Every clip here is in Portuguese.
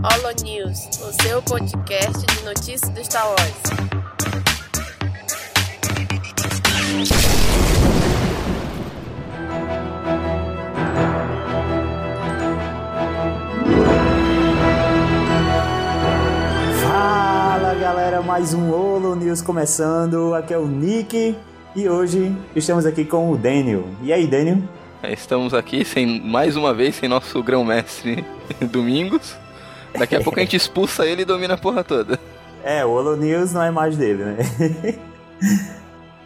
Holo News, o seu podcast de notícias do Star Wars. Fala galera, mais um Holo News começando. Aqui é o Nick e hoje estamos aqui com o Daniel. E aí, Daniel? Estamos aqui sem mais uma vez sem nosso grão-mestre Domingos. Daqui a pouco a gente expulsa ele e domina a porra toda. É, o Holo News não é mais dele, né?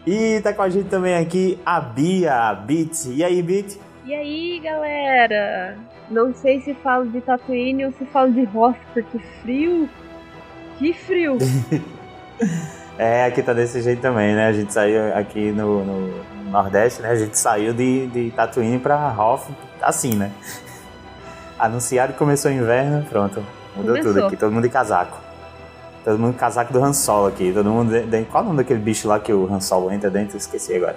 e tá com a gente também aqui a Bia, a Bit. E aí, Bit? E aí, galera? Não sei se falo de Tatooine ou se falo de Hoth, que frio. Que frio. É, aqui tá desse jeito também, né? A gente saiu aqui no, no Nordeste, né? A gente saiu de, de Tatooine pra Hoth, assim, né? Anunciaram que começou o inverno, pronto. Mudou Começou. tudo aqui, todo mundo de casaco. Todo mundo com casaco do Han Solo aqui. Todo mundo de- Qual é o nome daquele bicho lá que o Han Solo entra dentro? Esqueci agora.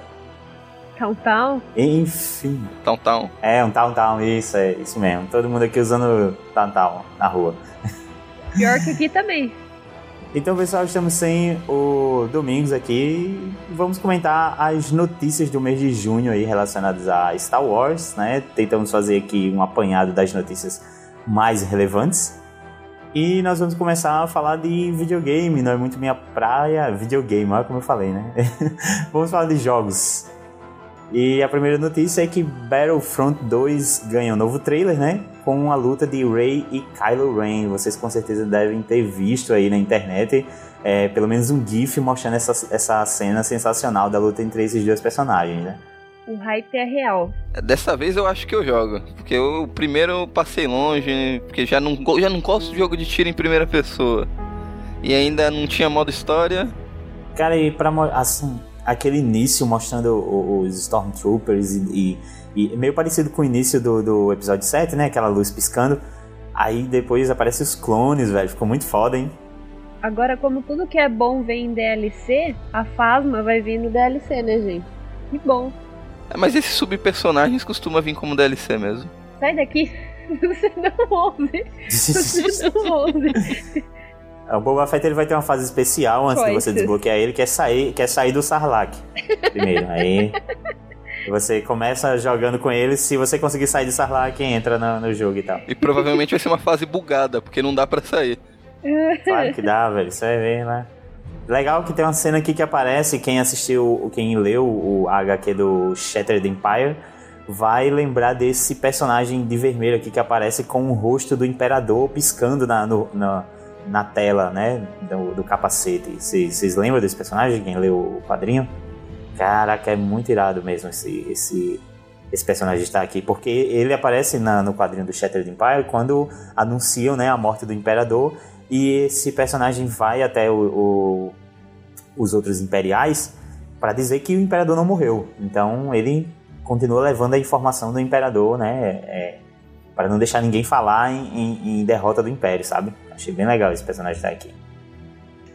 Countdown. Enfim. Então. É, um Town, isso, é isso mesmo. Todo mundo aqui usando Town Town na rua. Pior que aqui também. Então, pessoal, estamos sem o Domingos aqui. Vamos comentar as notícias do mês de junho aí relacionadas a Star Wars, né? Tentamos fazer aqui um apanhado das notícias mais relevantes. E nós vamos começar a falar de videogame, não é muito minha praia, videogame, olha como eu falei, né? vamos falar de jogos. E a primeira notícia é que Battlefront 2 ganha um novo trailer, né? Com a luta de Rey e Kylo Ren. Vocês com certeza devem ter visto aí na internet é, pelo menos um GIF mostrando essa, essa cena sensacional da luta entre esses dois personagens, né? O hype é real. Dessa vez eu acho que eu jogo. Porque eu, o primeiro eu passei longe, porque já não, já não gosto de jogo de tiro em primeira pessoa. E ainda não tinha modo história. Cara, e pra assim, aquele início mostrando o- os Stormtroopers e, e- e meio parecido com o início do, do episódio 7, né? Aquela luz piscando. Aí depois aparecem os clones, velho. Ficou muito foda, hein? Agora, como tudo que é bom vem em DLC, a Fasma vai vir no DLC, né, gente? Que bom. É, Mas esses subpersonagens costumam vir como DLC mesmo. Sai daqui. Você não ouve. Você não ouve. O Boba Fett ele vai ter uma fase especial antes de você desbloquear ele, que é sair, que é sair do Sarlacc primeiro. Aí você começa jogando com ele, se você conseguir sair do Sarlacc, entra no, no jogo e tal. E provavelmente vai ser uma fase bugada, porque não dá pra sair. Claro que dá, velho. Você vai ver, né? Legal que tem uma cena aqui que aparece, quem assistiu, quem leu o HQ do Shattered Empire, vai lembrar desse personagem de vermelho aqui que aparece com o rosto do Imperador piscando na, no- na, na tela, né? Do, do capacete. Vocês lembram desse personagem, quem leu o quadrinho? Caraca, é muito irado mesmo esse, esse, esse personagem estar aqui, porque ele aparece na- no quadrinho do Shattered Empire quando anunciam né, a morte do Imperador e esse personagem vai até o, o- os outros imperiais para dizer que o imperador não morreu. Então ele continua levando a informação do imperador, né? É, para não deixar ninguém falar em, em- em derrota do império, sabe? Achei bem legal esse personagem estar aqui.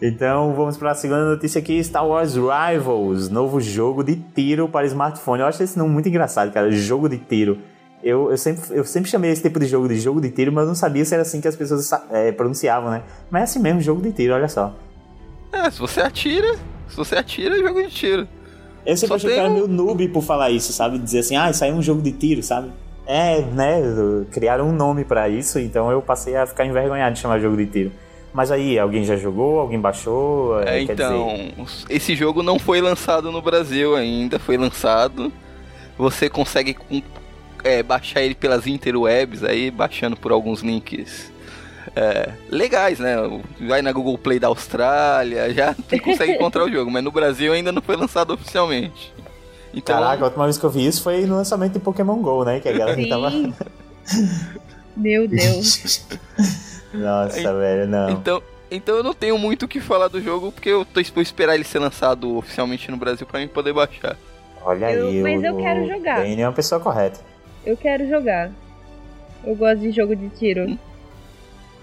Então vamos para a segunda notícia aqui: Star Wars Rivals, novo jogo de tiro para smartphone. Eu acho esse nome muito engraçado, cara. Jogo de tiro. Eu, eu, sempre, eu sempre chamei esse tipo de jogo de jogo de tiro, mas eu não sabia se era assim que as pessoas é, pronunciavam, né? Mas é assim mesmo, jogo de tiro, olha só. É, se você atira, se você atira, é jogo de tiro. Eu sempre Só achei que era um- meio noob por falar isso, sabe? Dizer assim, ah, isso aí é um jogo de tiro, sabe? É, né? Criaram um nome pra isso, então eu passei a ficar envergonhado de chamar jogo de tiro. Mas aí, alguém já jogou? Alguém baixou? É, Quer então, dizer, esse jogo não foi lançado no Brasil ainda, foi lançado. Você consegue é, baixar ele pelas interwebs aí, baixando por alguns links é, legais, né? Vai na Google Play da Austrália, já consegue encontrar o jogo, mas no Brasil ainda não foi lançado oficialmente. Então, Caraca, a última vez que eu vi isso foi no lançamento de Pokémon GO, né? Que a galera tava. Sim. Meu Deus. Nossa, velho, não. então, então eu não tenho muito o que falar do jogo, porque eu tô vou esperar ele ser lançado oficialmente no Brasil pra mim poder baixar. Olha Eu- aí, mas o, eu quero jogar. É uma pessoa correta. Eu quero jogar. Eu gosto de jogo de tiro.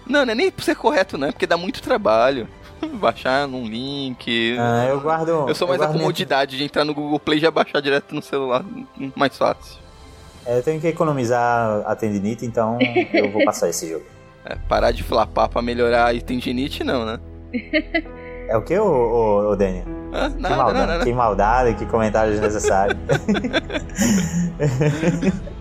Não, não é nem por ser correto, não, é porque dá muito trabalho. Baixar num link. Ah, eu guardo. eu sou mais a guardo minha- comodidade de entrar no Google Play e já baixar direto no celular, mais fácil. É, eu tenho que economizar a tendinite, então eu vou passar esse jogo. É, parar de flapar pra melhorar e tendinite, não, né? É o que, ô, ô, ô Daniel? Ah, Que nada, maldade, nada, nada. que maldade, que comentário desnecessário.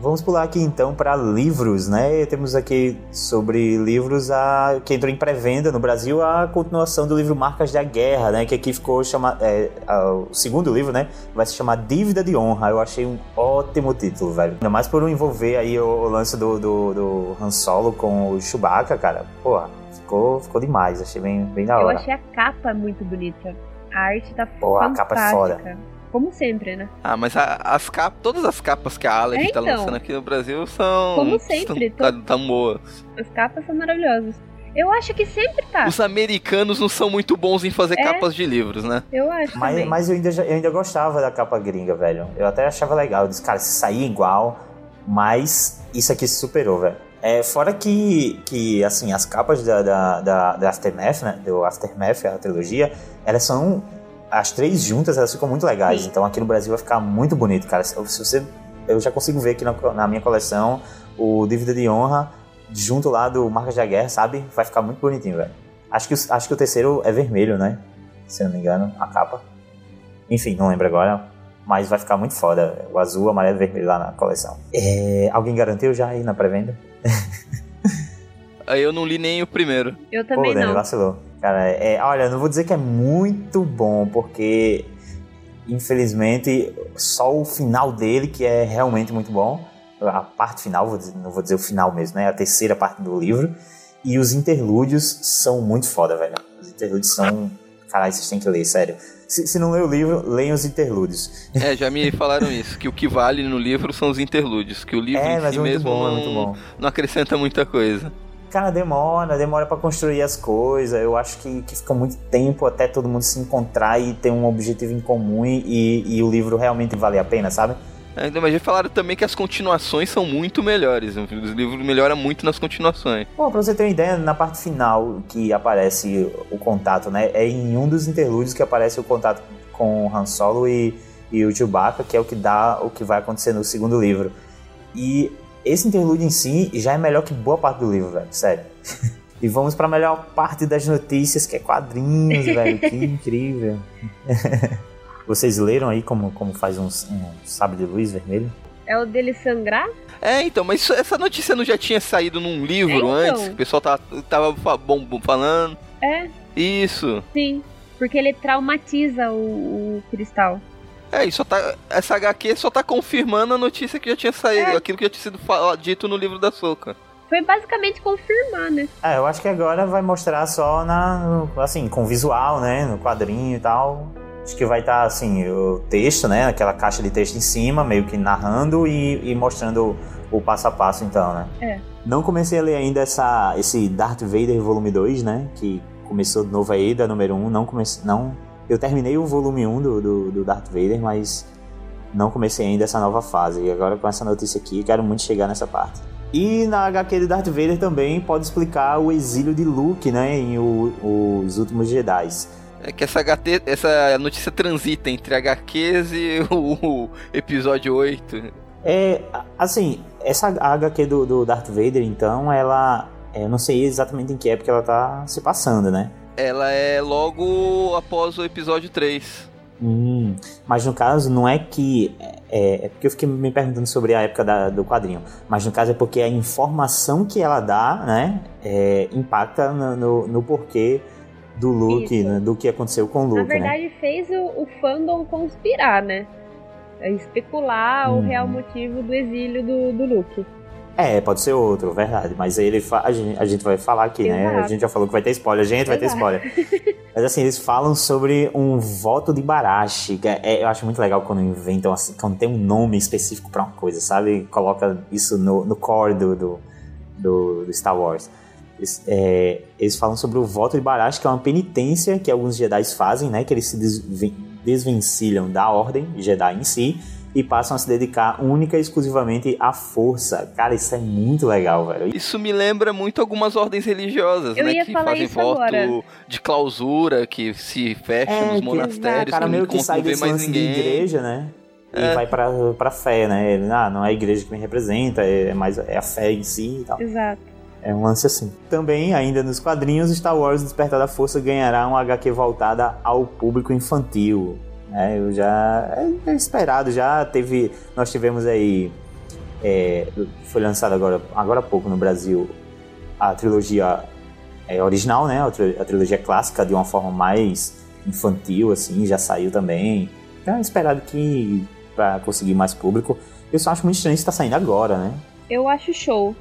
Vamos pular aqui então para livros, né? Temos aqui sobre livros a, que entrou em pré-venda no Brasil a continuação do livro Marcas da Guerra, né? Que aqui ficou chamado. É, o segundo livro, né? Vai se chamar Dívida de Honra. Eu achei um ótimo título, velho. Ainda mais por envolver aí o, o lance do, do, do Han Solo com o Chewbacca, cara. Porra, ficou, ficou demais. Achei bem, bem da Eu hora. achei a capa muito bonita. A arte tá Pô, a capa é fantástica. foda. Como sempre, né? Ah, mas a- as capas, todas as capas que a Aleph É, tá então. lançando aqui no Brasil são. Como sempre, Tão, tão, tão boas. As capas são maravilhosas. Eu acho que sempre tá. Os americanos não são muito bons em fazer É. capas de livros, né? Eu acho Mas, também. mas eu, ainda, eu ainda gostava da capa gringa, velho. Eu até achava legal. Eu disse, cara, se sair igual, mas isso aqui se superou, velho. É, fora que, que, assim, as capas da, da, da, da Aftermath, né? Do Aftermath, a trilogia, elas são. As três juntas, elas ficam muito legais. Sim. Então aqui no Brasil vai ficar muito bonito, cara. Se, se você. Eu já consigo ver aqui na, na minha coleção o Dívida de Honra junto lá do Marcas da Guerra, sabe? Vai ficar muito bonitinho, velho. Acho que, o- acho que o terceiro é vermelho, né? Se eu não me engano, a capa. Enfim, não lembro agora. Mas vai ficar muito foda. O azul, amarelo e vermelho lá na coleção. É, alguém garantiu já aí na pré-venda? Aí eu não li nem o primeiro. Eu Pô, também Dani, não. vacilou. Cara, é, olha, não vou dizer que é muito bom, porque infelizmente só o final dele que é realmente muito bom. A parte final, vou dizer- não vou dizer o final mesmo, né? A terceira parte do livro. E os interlúdios são muito foda, velho. Os interlúdios são. Caralho, vocês têm que ler, sério. Se, se não lê o livro, leiam os interlúdios. É, já me falaram isso, que o que vale no livro são os interlúdios, que o livro É, em si é mesmo bom, é não, muito bom. não acrescenta muita coisa. Cara, demora, demora pra construir as coisas. Eu acho que, que fica muito tempo até todo mundo se encontrar e ter um objetivo em comum e, e o livro realmente vale a pena, sabe? É, Mas já falaram também que as continuações são muito melhores. Os livros melhoram muito nas continuações. Bom, pra você ter uma ideia, na parte final que aparece o contato, né? É em um dos interlúdios que aparece o contato com o Han Solo e, e o Chewbacca, que é o que dá o que vai acontecer no segundo livro. E esse interlúdio em si já é melhor que boa parte do livro, velho, sério. E vamos pra melhor parte das notícias, que é quadrinhos, velho, que incrível. Vocês leram aí como, como faz um, um sabre de luz vermelho? É o dele sangrar? É, então, mas isso- essa notícia não já tinha saído num livro É, então. antes? Que o pessoal tava, tava bom, bom falando. É, Isso. sim. Porque ele traumatiza o, o cristal. É, e só tá, essa HQ só tá confirmando a notícia que já tinha saído, É. aquilo que já tinha sido fala- dito no livro da Soca. Foi basicamente confirmar, né? É, eu acho que agora vai mostrar só na, no- assim, com visual, né, no quadrinho e tal. Acho que vai estar, assim, o texto, né, aquela caixa de texto em cima, meio que narrando e, e mostrando o passo a passo, então, né. É. Não comecei a ler ainda essa, esse Darth Vader volume 2, né, que começou de novo aí, da número 1, não comecei, não... Eu terminei o volume 1 do, do, do Darth Vader, mas não comecei ainda essa nova fase. E agora com essa notícia aqui, quero muito chegar nessa parte. E na HQ de Darth Vader também pode explicar o exílio de Luke, né, em o- Os Últimos Jedi. É que essa HT, essa notícia transita entre HQs e o, o episódio 8. É, assim, essa HQ do, do Darth Vader, então, ela... é, Eu não sei exatamente em que época ela tá se passando, né? Ela é logo após o episódio 3. Hum, mas no caso não é que. É, é porque eu fiquei me perguntando sobre a época da- do quadrinho. Mas no caso é porque a informação que ela dá, né? é, impacta no, no, no porquê do Luke, né, do que aconteceu com o Luke, Na né? verdade, fez o, o fandom conspirar, né? É especular o Uhum. real motivo do exílio do, do Luke. É, pode ser outro, verdade. Mas ele a, gente, a gente vai falar aqui, né? A Exato. gente já falou que vai ter spoiler, a gente vai ter Exato. spoiler. Mas assim, eles falam sobre um voto de Barashi. que é- eu acho muito legal quando inventam assim, quando tem um nome específico pra uma coisa, sabe? Coloca isso no, no core do, do, do- Star Wars. Eles, é, eles falam sobre o voto de Barashi, que é uma penitência que alguns Jedi fazem, né? Que eles se desven- desvencilham da ordem Jedi em si e passam a se dedicar única e exclusivamente à força. Cara, isso é muito legal, velho. Isso me lembra muito algumas ordens religiosas, Eu né? ia que falar fazem isso voto agora. de clausura, que se fecha É, nos que- monastérios, O cara que meio não, que não sai vê desse mais lance de ninguém. igreja, né? E É. vai pra, pra fé, né? Ele, ah, não é a igreja que me representa, é mais é a fé em si e tal. Exato. é um lance assim. Também, ainda nos quadrinhos, Star Wars Despertar da Força ganhará um HQ voltada ao público infantil. É, eu já. É, é esperado, já teve. Nós tivemos aí. É, foi lançado agora, agora há pouco no Brasil a trilogia é, original, né? A, tri a trilogia clássica de uma forma mais infantil, assim, já saiu também. Então é esperado que para conseguir mais público. Eu só acho muito estranho isso tá saindo agora, né? Eu acho show.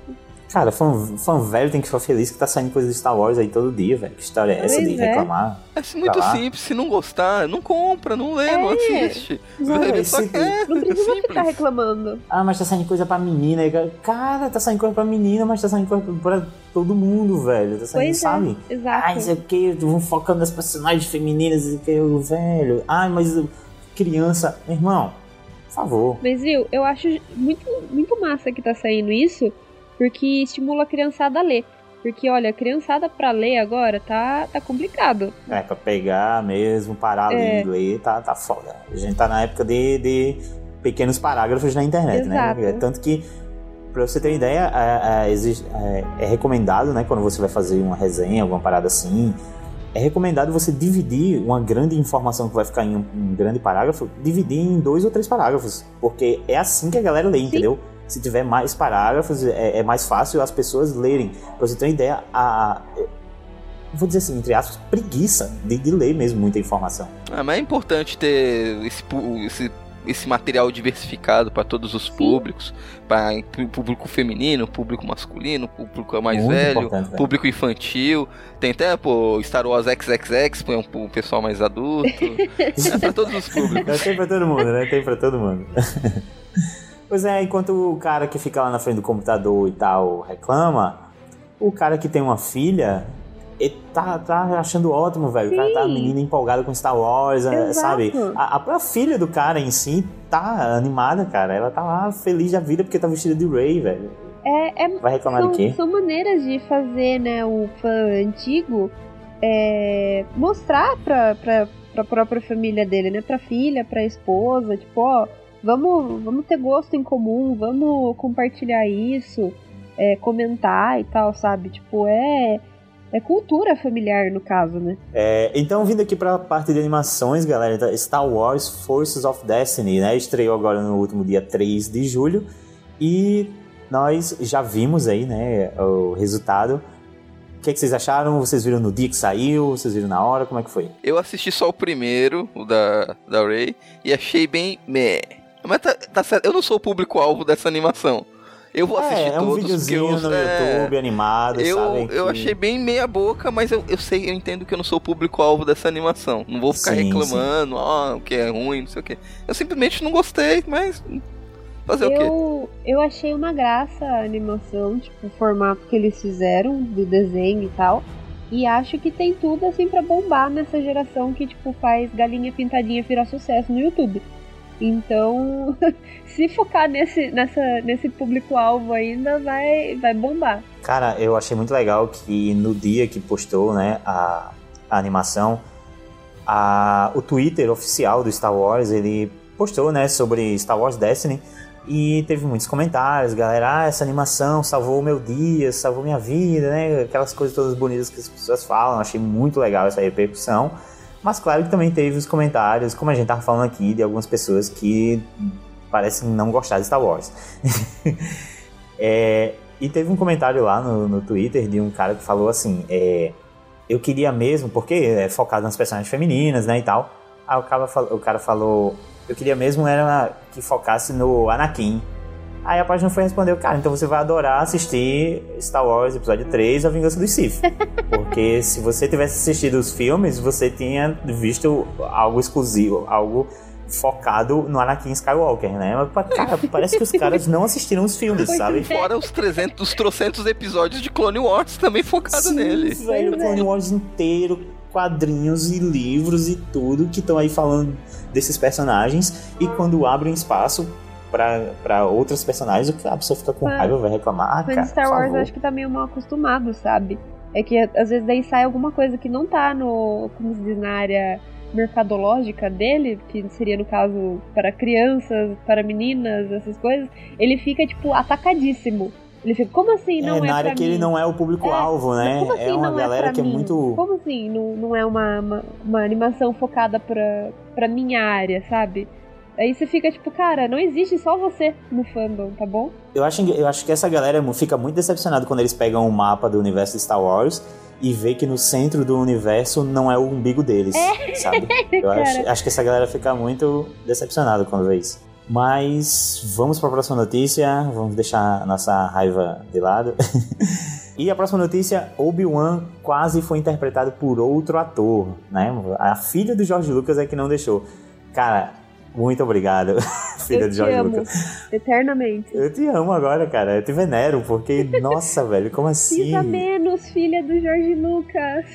Cara, fã, fã velho tem que ficar feliz que tá saindo coisa de Star Wars aí todo dia, velho. Que história é essa Pois de é. reclamar? É muito simples, se não gostar, não compra, não lê, não É. assiste. Não, velho, só se- quer, Não é precisa simples. ficar reclamando. Ah, mas tá saindo coisa pra menina. Cara, tá saindo coisa pra menina, mas tá saindo coisa pra todo mundo, velho. Tá saindo, Pois sabe? é, exato. Ai, sei o que, vão focando nas personagens femininas e que eu, velho. Ai, mas criança. Meu irmão, por favor. Mas viu, eu acho muito, muito massa que tá saindo isso, porque estimula a criançada a ler. Porque, olha, a criançada pra ler agora tá, tá complicado. É, pra pegar mesmo, parar É. ali ler, tá, tá foda. A gente tá na época de, de pequenos parágrafos na internet, Exato. né? Tanto que, pra você ter ideia, é, é, é- é recomendado, né, quando você vai fazer uma resenha, alguma parada assim, é recomendado você dividir uma grande informação que vai ficar em um, um grande parágrafo, dividir em dois ou três parágrafos. Porque é assim que a galera lê, entendeu? Se tiver mais parágrafos, é, é mais fácil as pessoas lerem. Pra você ter uma ideia, a. Vou dizer assim, entre aspas, preguiça de, de ler mesmo muita informação. Ah, mas é importante ter esse, esse, esse material diversificado para todos os públicos, para público feminino, público masculino, público mais Muito velho, público infantil. Tem até, pô, Star Wars XXX, põe um, um pessoal mais adulto. é para todos os públicos. Tem pra todo mundo, né? Tem pra todo mundo. pois é, enquanto o cara que fica lá na frente do computador e tal reclama, o cara que tem uma filha. Ele tá, tá achando ótimo, velho. O cara tá Sim. menina empolgada com Star Wars, é, Exato. sabe? A, a, a filha do cara em si tá animada, cara. Ela tá lá feliz da vida porque tá vestida de Ray, velho. É, é Vai reclamar são, de quê? são maneiras de fazer, né, o fã antigo é, mostrar pra, pra, pra própria família dele, né? Pra filha, pra esposa, tipo, ó, vamos, vamos ter gosto em comum, vamos compartilhar isso, é, comentar e tal, sabe? Tipo, é. É cultura familiar, no caso, né? É, então, vindo aqui pra parte de animações, galera, tá- Star Wars Forces of Destiny, né? Estreou agora no último dia 3 de julho e nós já vimos aí, né, o resultado. O que, é que vocês acharam? Vocês viram no dia que saiu? Vocês viram na hora? Como é que foi? Eu assisti só o primeiro, o da, da Ray, e achei bem meh. Mas tá, tá certo, eu não sou o público-alvo dessa animação. Eu vou assistir é, é um todos, videozinho eu, no é, YouTube animado, Eu, sabe? eu que- achei bem meia boca, mas eu, eu sei, eu entendo que eu não sou o público-alvo dessa animação. Não vou ficar Sim, reclamando, ó, o que é ruim, não sei o que. Eu simplesmente não gostei, mas. Fazer o quê? Eu, eu achei uma graça a animação, tipo, o formato que eles fizeram do desenho e tal. E acho que tem tudo assim pra bombar nessa geração que, tipo, faz galinha pintadinha virar sucesso no YouTube. Então, se focar nesse, nessa, nesse público-alvo ainda, vai, vai bombar. Cara, eu achei muito legal que no dia que postou, né, a, a animação, a, o Twitter oficial do Star Wars, ele postou, né, sobre Star Wars Destiny e teve muitos comentários, galera, ah, essa animação salvou o meu dia, salvou minha vida, né, aquelas coisas todas bonitas que as pessoas falam, achei muito legal essa repercussão, mas claro que também teve os comentários, como a gente tava falando aqui, de algumas pessoas que parecem não gostar de Star Wars. é, e teve um comentário lá no, no Twitter de um cara que falou assim: é, Eu queria mesmo, porque é focado nas personagens femininas, né, e tal. Aí o cara, o cara falou: Eu queria mesmo era que focasse no Anakin. Aí a página foi respondeu: Cara, então você vai adorar assistir Star Wars Episódio 3, A Vingança dos Sith. Porque se você tivesse assistido os filmes, você tinha visto algo exclusivo, algo focado no Anakin Skywalker, né? Mas, cara, parece que os caras não assistiram os filmes, sabe? é. Fora os 300, os trocentos episódios de Clone Wars também focado Sim, nele. velho, é. Clone Wars inteiro, quadrinhos e livros e tudo que estão aí falando desses personagens. E quando abrem espaço pra outros personagens, a pessoa fica com raiva, vai reclamar. Ah, Fã cara, Star Wars acho que tá meio mal acostumado, sabe? É que às vezes daí sai alguma coisa que não tá no, como se diz, na área mercadológica dele, que seria no caso para crianças, para meninas, essas coisas, ele fica tipo atacadíssimo. Ele fica, como assim não é, é na área que mim? ele não é o público-alvo, né? Como assim é uma não galera pra que é mim? muito. Como assim não, não é uma, uma, uma animação focada pra, pra minha área, sabe? Aí você fica tipo, cara, não existe só você no fandom, tá bom? Eu acho, eu acho que essa galera fica muito decepcionada quando eles pegam o mapa do universo de Star Wars e vê que no centro do universo não é o umbigo deles, sabe? Eu acho, acho que essa galera fica muito decepcionada quando vê isso. Mas vamos para a próxima notícia, vamos deixar a nossa raiva de lado. e a próxima notícia, Obi-Wan quase foi interpretado por outro ator, né? A filha do George Lucas é que não deixou. Cara, muito obrigado, filha Eu George amo. Lucas. Eternamente. Eu te amo agora, cara. Eu te venero, porque, nossa, velho, como assim? Pisa menos, filha do Jorge Lucas.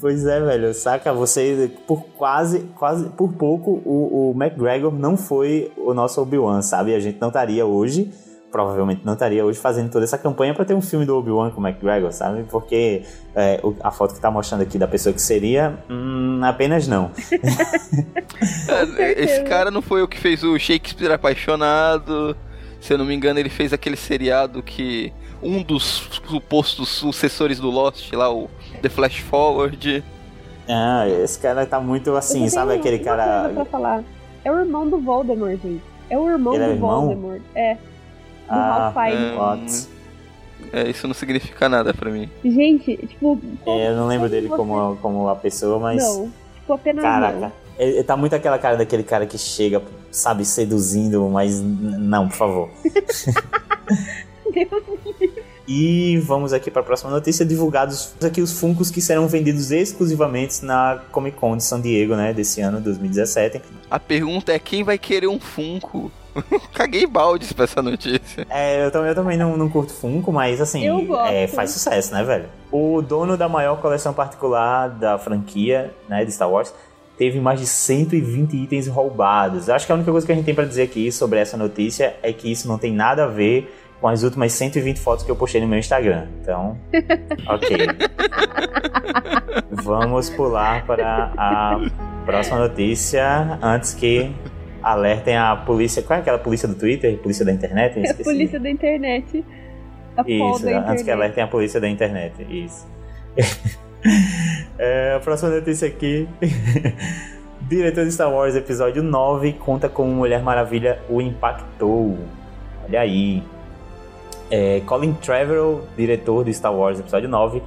Pois é, velho, saca? Você, por quase, quase, por pouco, o, o McGregor não foi o nosso Obi-Wan, sabe? A gente não estaria hoje, provavelmente não estaria hoje fazendo toda essa campanha pra ter um filme do Obi-Wan com o McGregor, sabe? Porque é, a foto que tá mostrando aqui da pessoa que seria, hum, apenas não. É, Esse cara não foi o que fez o Shakespeare apaixonado. Se eu não me engano, ele fez aquele seriado que um dos supostos sucessores do Lost, lá, o The Flash Forward. Ah, esse cara tá muito assim, sabe aquele cara... pra falar. É o irmão do Voldemort, gente. É o irmão Ele é do irmão? Voldemort. É. Do Ah, Ralph Fiennes. é. What? É, isso não significa nada pra mim. Gente, tipo. É, eu não lembro dele você- como, como a pessoa, mas... Não. Tipo, apenas Caraca. não. Ele, ele tá muito aquela cara daquele cara que chega, sabe, seduzindo, mas não, por favor. Deus E vamos aqui para a próxima notícia, divulgados aqui os Funkos que serão vendidos exclusivamente na Comic Con de San Diego, né, desse ano, 2017. A pergunta é quem vai querer um Funko? Caguei baldes pra essa notícia. É, eu também, eu também não, não curto Funko, mas assim, Eu gosto. é, faz sucesso, né, velho? O dono da maior coleção particular da franquia, né, de Star Wars, teve mais de 120 itens roubados. Eu acho que a única coisa que a gente tem pra dizer aqui sobre essa notícia é que isso não tem nada a ver com as últimas 120 fotos que eu postei no meu Instagram. Então, ok. Vamos pular para a próxima notícia antes que alertem a polícia. Qual é aquela polícia do Twitter? Polícia da internet? Eu a polícia da internet. A Isso, da antes que internet. alertem a polícia da internet. Isso. É, a próxima notícia aqui. Diretor de Star Wars Episódio 9 conta como Mulher Maravilha o impactou. Olha aí. É, Colin Trevorrow, diretor de Star Wars Episódio 9,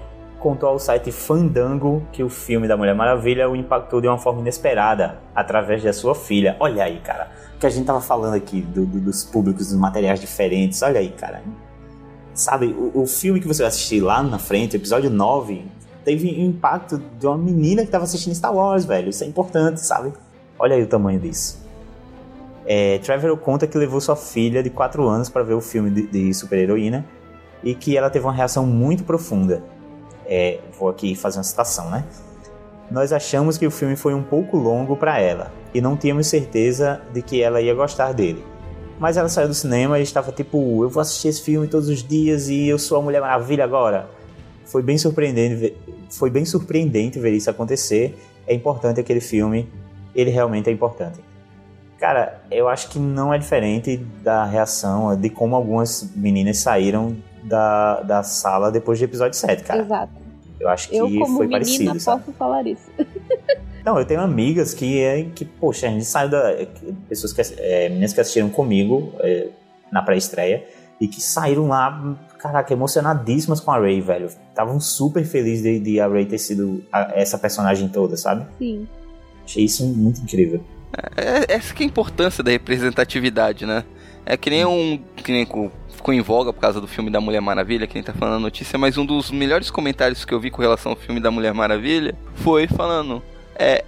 contou ao site Fandango que o filme da Mulher Maravilha o impactou de uma forma inesperada através da sua filha. Olha aí, cara. O que a gente tava falando aqui do- do- dos públicos, dos materiais diferentes. Olha aí, cara. Sabe, o, o filme que você vai assistir lá na frente, episódio 9, teve um impacto de uma menina que tava assistindo Star Wars, velho. Isso é importante, sabe? Olha aí o tamanho disso. É, Trevor conta que levou sua filha de 4 anos para ver o filme de, de super-heroína e que ela teve uma reação muito profunda. É, vou aqui fazer uma citação, né? Nós achamos que o filme foi um pouco longo para ela e não tínhamos certeza de que ela ia gostar dele. Mas ela saiu do cinema e estava tipo, eu vou assistir esse filme todos os dias e eu sou a Mulher Maravilha agora. Foi bem surpreendente, foi bem surpreendente ver isso acontecer. É importante aquele filme, ele realmente é importante. Cara, eu acho que não é diferente da reação de como algumas meninas saíram da, da sala depois do episódio 7, cara. Exato. Eu acho que Eu, como foi menina, parecido, sabe? posso falar isso. Não, eu tenho amigas que, é, que poxa, a gente saiu da. que- Pessoas que, é, meninas que assistiram comigo é, na pré-estreia e que saíram lá, caraca, emocionadíssimas com a Ray, velho. Estavam super felizes de, de a Ray ter sido a- essa personagem toda, sabe? Sim. Achei isso muito incrível. É, essa que é a importância da representatividade, né? É que nem um. Que nem co- ficou em voga por causa do filme da Mulher Maravilha, quem tá falando a notícia, mas um dos melhores comentários que eu vi com relação ao filme da Mulher Maravilha foi falando. É.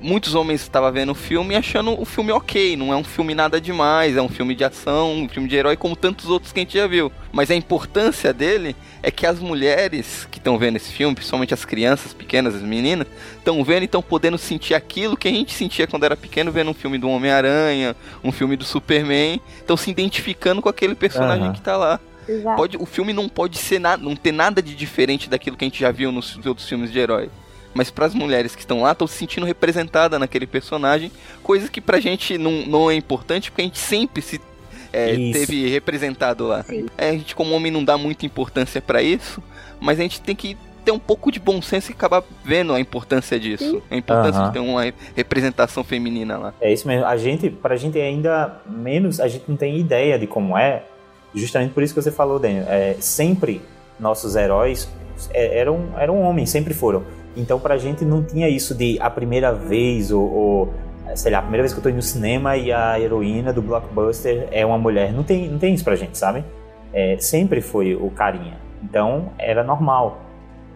Muitos homens estavam vendo o filme e achando o filme ok, não é um filme nada demais, é um filme de ação, um filme de herói como tantos outros que a gente já viu. Mas a importância dele é que as mulheres que estão vendo esse filme, principalmente as crianças pequenas, as meninas, estão vendo e estão podendo sentir aquilo que a gente sentia quando era pequeno, vendo um filme do Homem-Aranha, um filme do Superman, estão se identificando com aquele personagem Aham. que tá lá. Exato. Pode, o filme não pode ser nada, não ter nada de diferente daquilo que a gente já viu nos outros filmes de herói. Mas para as mulheres que estão lá, estão se sentindo representadas naquele personagem, coisa que pra gente não, não é importante, porque a gente sempre se é, teve representado lá. É, a gente, como homem, não dá muita importância pra isso, mas a gente tem que ter um pouco de bom senso e acabar vendo a importância disso. Sim. A importância Aham. de ter uma representação feminina lá. É isso mesmo. A gente, pra gente ainda menos, a gente não tem ideia de como é. Justamente por isso que você falou, Daniel. É, sempre nossos heróis é, eram, eram homens, sempre foram. Então pra gente não tinha isso de a primeira vez ou, ou, sei lá, a primeira vez que eu tô indo no cinema e a heroína do blockbuster é uma mulher. Não tem, não tem isso pra gente, sabe? É, sempre foi o carinha. Então era normal.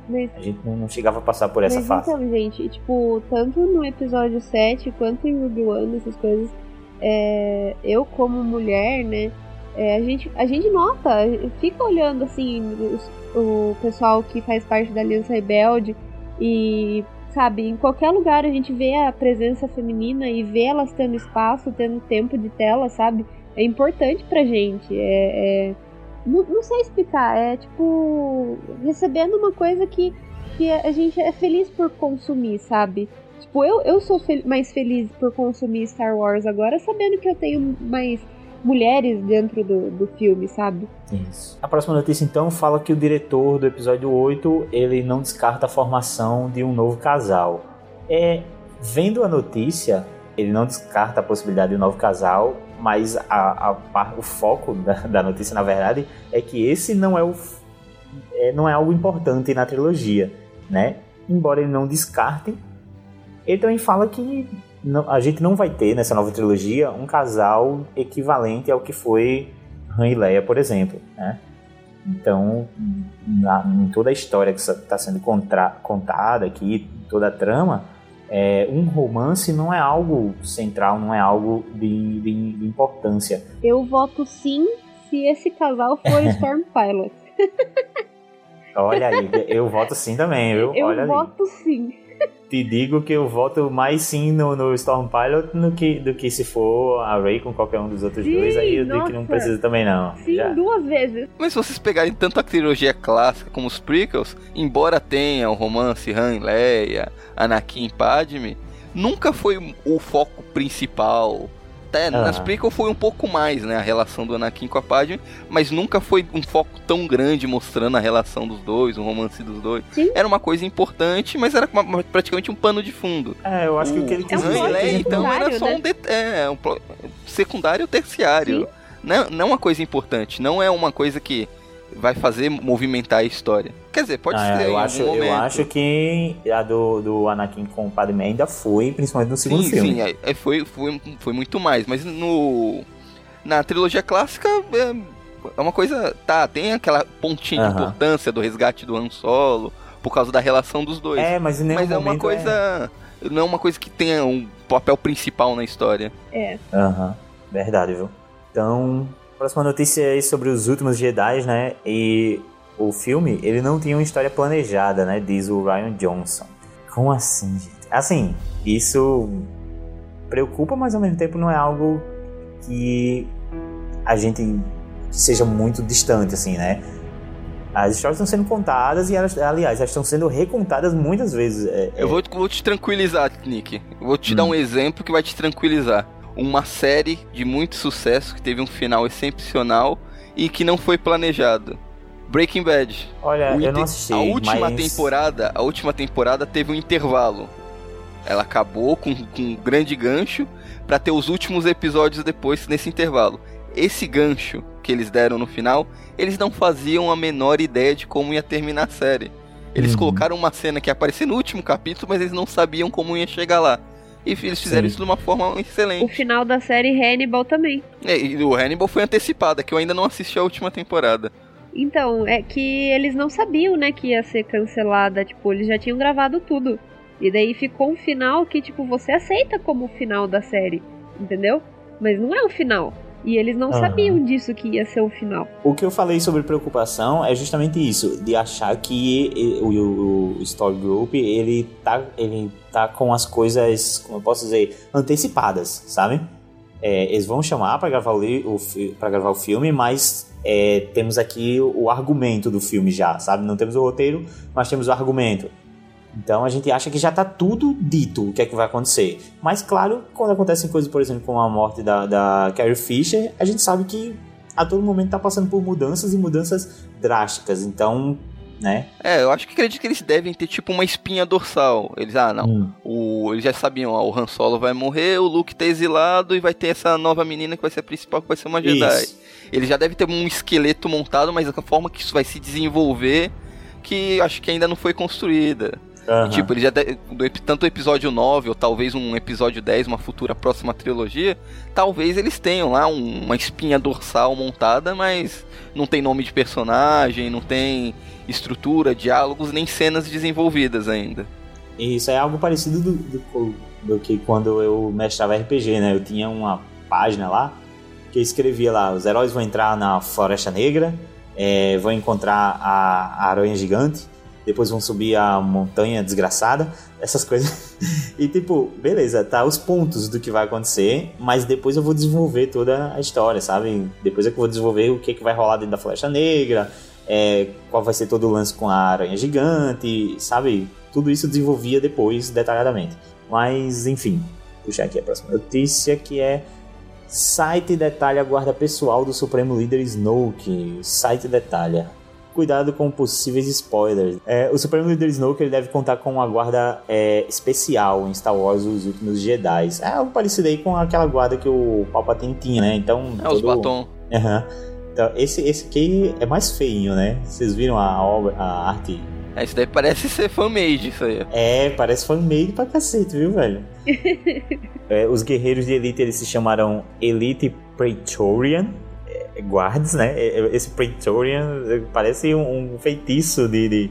Mas A gente não, chegava a passar por essa Mas fase. então, gente, tipo, tanto no episódio 7 quanto em Ruby One, essas coisas, é, eu como mulher, né, é, a, gente, a gente nota, fica olhando assim, os- o pessoal que faz parte da Aliança Rebelde e, sabe, em qualquer lugar a gente vê a presença feminina e vê elas tendo espaço, tendo tempo de tela, sabe? É importante pra gente, é... é- não, não sei explicar, é tipo recebendo uma coisa que que a gente é feliz por consumir, sabe? Tipo, eu, eu sou fel- mais feliz por consumir Star Wars agora, sabendo que eu tenho mais mulheres dentro do, do filme, sabe? Isso. A próxima notícia então fala que o diretor do episódio 8, ele não descarta a formação de um novo casal. É, vendo a notícia, ele não descarta a possibilidade de um novo casal, mas a, a o foco da, da notícia, na verdade, é que esse não é o é, não é algo importante na trilogia, né? Embora ele não descarte, ele também fala que não- a gente não vai ter nessa nova trilogia um casal equivalente ao que foi Han e Leia, por exemplo, né? Então, na, em toda a história que está sendo contra- contada aqui, toda a trama, é, um romance não é algo central, não é algo de, de- de importância. Eu voto sim se esse casal for Storm Pilot. Olha aí, eu voto sim também, viu? Eu Olha ali. voto sim. Te digo que eu voto mais sim no, no Storm Pilot do que, do que se for a Ray com qualquer um dos outros Sim, dois. Aí eu digo que não precisa também, não. Sim, Já. duas vezes. Mas se vocês pegarem tanto a trilogia clássica como os prequels, embora tenha o romance Han e Leia, Anakin e Padme, nunca foi o foco principal. Até nas Ah. prequels foi um pouco mais, né, a relação do Anakin com a Padme, mas nunca foi um foco tão grande mostrando a relação dos dois, o romance dos dois. Sim. Era uma coisa importante, mas era uma- praticamente um pano de fundo. É, eu acho que o que ele O quis um dizer é então, não- era só né? um, det- é, um plo- secundário ou terciário. Não, não é uma coisa importante, não é uma coisa que vai fazer movimentar a história. Quer dizer, pode Ah, ser eu em acho, eu acho que a do, do Anakin com o Padme ainda foi, principalmente no segundo sim, filme. sim, é, é, foi, foi, foi muito mais, mas no na trilogia clássica é, é uma coisa, tá, tem aquela pontinha de Aham. importância do resgate do Han Solo por causa da relação dos dois. É, mas mas é uma coisa, não é uma coisa que tenha um papel principal na história. É. Aham, verdade, viu? Então, próxima notícia é sobre os últimos Jedi, né? E o filme, ele não tinha uma história planejada, né? Diz o Ryan Johnson. Como assim, gente? Assim, isso preocupa, mas ao mesmo tempo não é algo que a gente seja muito distante, assim, né? As histórias estão sendo contadas e elas, aliás, elas estão sendo recontadas muitas vezes. É, Eu vou, vou te tranquilizar, Nick. Eu vou te dar Hum. um exemplo que vai te tranquilizar. Uma série de muito sucesso que teve um final excepcional e que não foi planejado. Breaking Bad. Olha, O eu não assisti, a última mas... temporada, a última temporada teve um intervalo. Ela acabou com, com um grande gancho pra ter os últimos episódios depois nesse intervalo. Esse gancho que eles deram no final, eles não faziam a menor ideia de como ia terminar a série. Eles Uhum. colocaram uma cena que ia aparecer no último capítulo, mas eles não sabiam como ia chegar lá. E eles fizeram Sim. isso de uma forma O excelente. final da série Hannibal também. É, E o Hannibal foi antecipada, que eu ainda não assisti a última temporada. Então, é que eles não sabiam, né, que ia ser cancelada. Tipo, eles já tinham gravado tudo. E daí ficou um final que, tipo, você aceita como o final da série. Entendeu? Mas não é o final. E eles não Aham. sabiam disso que ia ser o final. O que eu falei sobre preocupação é justamente isso, de achar que o, o, Story Group, ele tá, ele tá com as coisas, como eu posso dizer, antecipadas, sabe? É, eles vão chamar para gravar o, pra gravar o filme, mas é, temos aqui o, o argumento do filme já, sabe? Não temos o roteiro, mas temos o argumento. Então a gente acha que já tá tudo dito o que é que vai acontecer. Mas claro, quando acontecem coisas, por exemplo, como a morte da, da Carrie Fisher, a gente sabe que a todo momento tá passando por mudanças e mudanças drásticas. Então, né? É, eu acho que acredito que eles devem ter tipo uma espinha dorsal. Eles, ah, não. Hum. O, eles já sabiam, ó, o Han Solo vai morrer, o Luke tá exilado e vai ter essa nova menina que vai ser a principal, que vai ser uma Jedi. Isso. Ele já deve ter um esqueleto montado, mas a forma que isso vai se desenvolver, que acho que ainda não foi construída. Aham. Tipo, ele já de- tanto o episódio 9 ou talvez um episódio 10, uma futura próxima trilogia, talvez eles tenham lá um- uma espinha dorsal montada, mas não tem nome de personagem, não tem estrutura, diálogos, nem cenas desenvolvidas ainda. Isso é algo parecido do, do- do que quando eu mestrava RPG, né? Eu tinha uma página lá que eu escrevia lá: os heróis vão entrar na Floresta Negra, é, vão encontrar a, a aranha gigante, depois vão subir a montanha desgraçada, essas coisas. E tipo, beleza, tá os pontos do que vai acontecer, mas depois eu vou desenvolver toda a história, sabe? Depois é que eu vou desenvolver o que, que vai rolar dentro da Floresta Negra, é, qual vai ser todo o lance com a aranha gigante, sabe? Tudo isso eu desenvolvia depois, detalhadamente. Mas, enfim, puxar aqui a próxima notícia que é site detalha a guarda pessoal do Supremo Líder Snoke. Site detalha. Cuidado com possíveis spoilers. É, o Supremo Líder Snoke ele deve contar com uma guarda é, especial em Star Wars Os Últimos Jedi. É algo parecido aí com aquela guarda que o Palpatine tinha, né? Então, É, os todo- batom. Aham. Então, esse, esse aqui é mais feinho, né? Vocês viram a obra, a arte? É, isso daí parece ser fan-made, isso aí. É, parece fan-made pra cacete, viu, velho? É, os guerreiros de Elite, eles se chamaram Elite Praetorian é, Guards, né? É, é, Esse Praetorian parece um, um feitiço de, de,